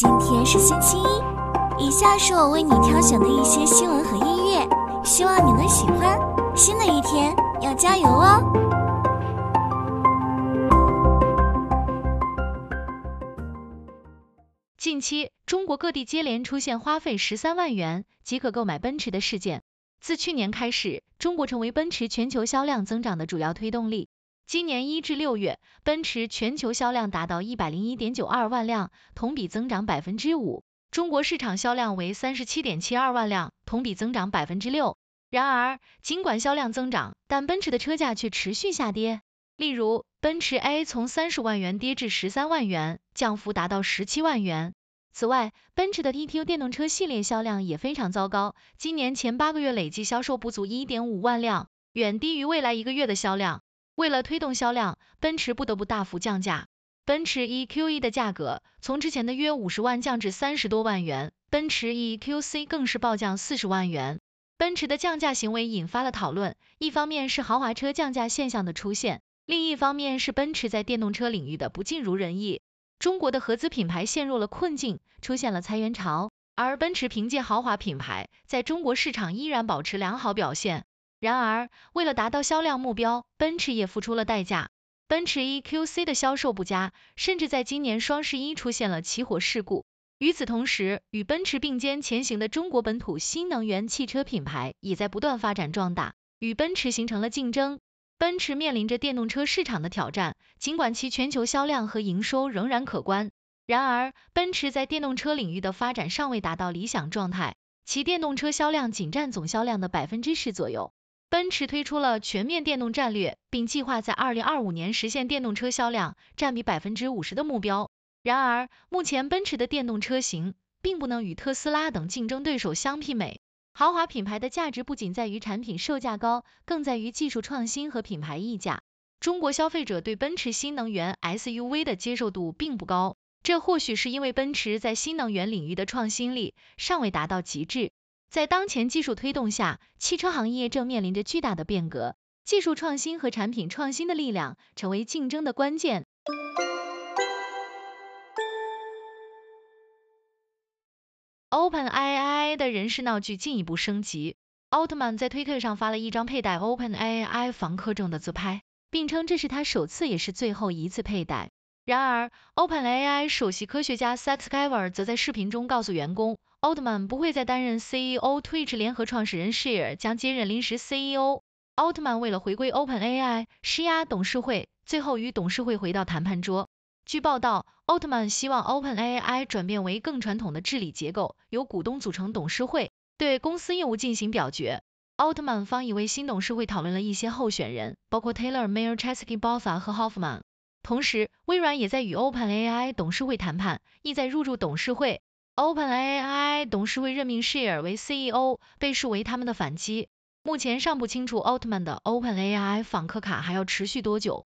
今天是星期一，以下是我为你挑选的一些新闻和音乐，希望你能喜欢。新的一天要加油哦！近期，中国各地接连出现花费十三万元即可购买奔驰的事件。自去年开始，中国成为奔驰全球销量增长的主要推动力。今年一至六月，奔驰全球销量达到一百零一点九二万辆，同比增长百分之五。中国市场销量为三十七点七二万辆，同比增长百分之六。然而，尽管销量增长，但奔驰的车价却持续下跌。例如，奔驰 A 从三十万元跌至十三万元，降幅达到十七万元。此外，奔驰的 EQ 电动车系列销量也非常糟糕，今年前八个月累计销售不足一点五万辆，远低于未来一个月的销量。为了推动销量，奔驰不得不大幅降价。奔驰 EQE 的价格从之前的约五十万降至三十多万元，奔驰 EQC 更是暴降四十万元。奔驰的降价行为引发了讨论，一方面是豪华车降价现象的出现，另一方面是奔驰在电动车领域的不尽如人意。中国的合资品牌陷入了困境，出现了裁员潮，而奔驰凭借豪华品牌，在中国市场依然保持良好表现。然而，为了达到销量目标，奔驰也付出了代价。奔驰 EQC 的销售不佳，甚至在今年双十一出现了起火事故。与此同时，与奔驰并肩前行的中国本土新能源汽车品牌也在不断发展壮大，与奔驰形成了竞争。奔驰面临着电动车市场的挑战，尽管其全球销量和营收仍然可观，然而奔驰在电动车领域的发展尚未达到理想状态，其电动车销量仅占总销量的百分之十左右。奔驰推出了全面电动战略，并计划在二零二五年实现电动车销量占比百分之五十的目标。然而，目前奔驰的电动车型并不能与特斯拉等竞争对手相媲美。豪华品牌的价值不仅在于产品售价高，更在于技术创新和品牌溢价。中国消费者对奔驰新能源 SUV 的接受度并不高，这或许是因为奔驰在新能源领域的创新力尚未达到极致。在当前技术推动下，汽车行业正面临着巨大的变革，技术创新和产品创新的力量成为竞争的关键。OpenAI 的人事闹剧进一步升级，奥特曼在推特上发了一张佩戴 OpenAI 访客证的自拍，并称这是他首次也是最后一次佩戴。然而，OpenAI 首席科学家 Seth Skyver 则在视频中告诉员工。奥特曼不会再担任 CEO，Twitch 联合创始人 Shear 将接任临时 CEO。奥特曼为了回归 OpenAI，施压董事会，最后与董事会回到谈判桌。据报道，奥特曼希望 OpenAI 转变为更传统的治理结构，由股东组成董事会，对公司业务进行表决。奥特曼方已为新董事会讨论了一些候选人，包括 Taylor、Mayer、Chesky、Botha 和 Hoffman。同时，微软也在与 OpenAI 董事会谈判，意在入驻董事会。OpenAI 董事会任命 Share 为 CEO，被视为他们的反击。目前尚不清楚奥特曼的 OpenAI 访客卡还要持续多久。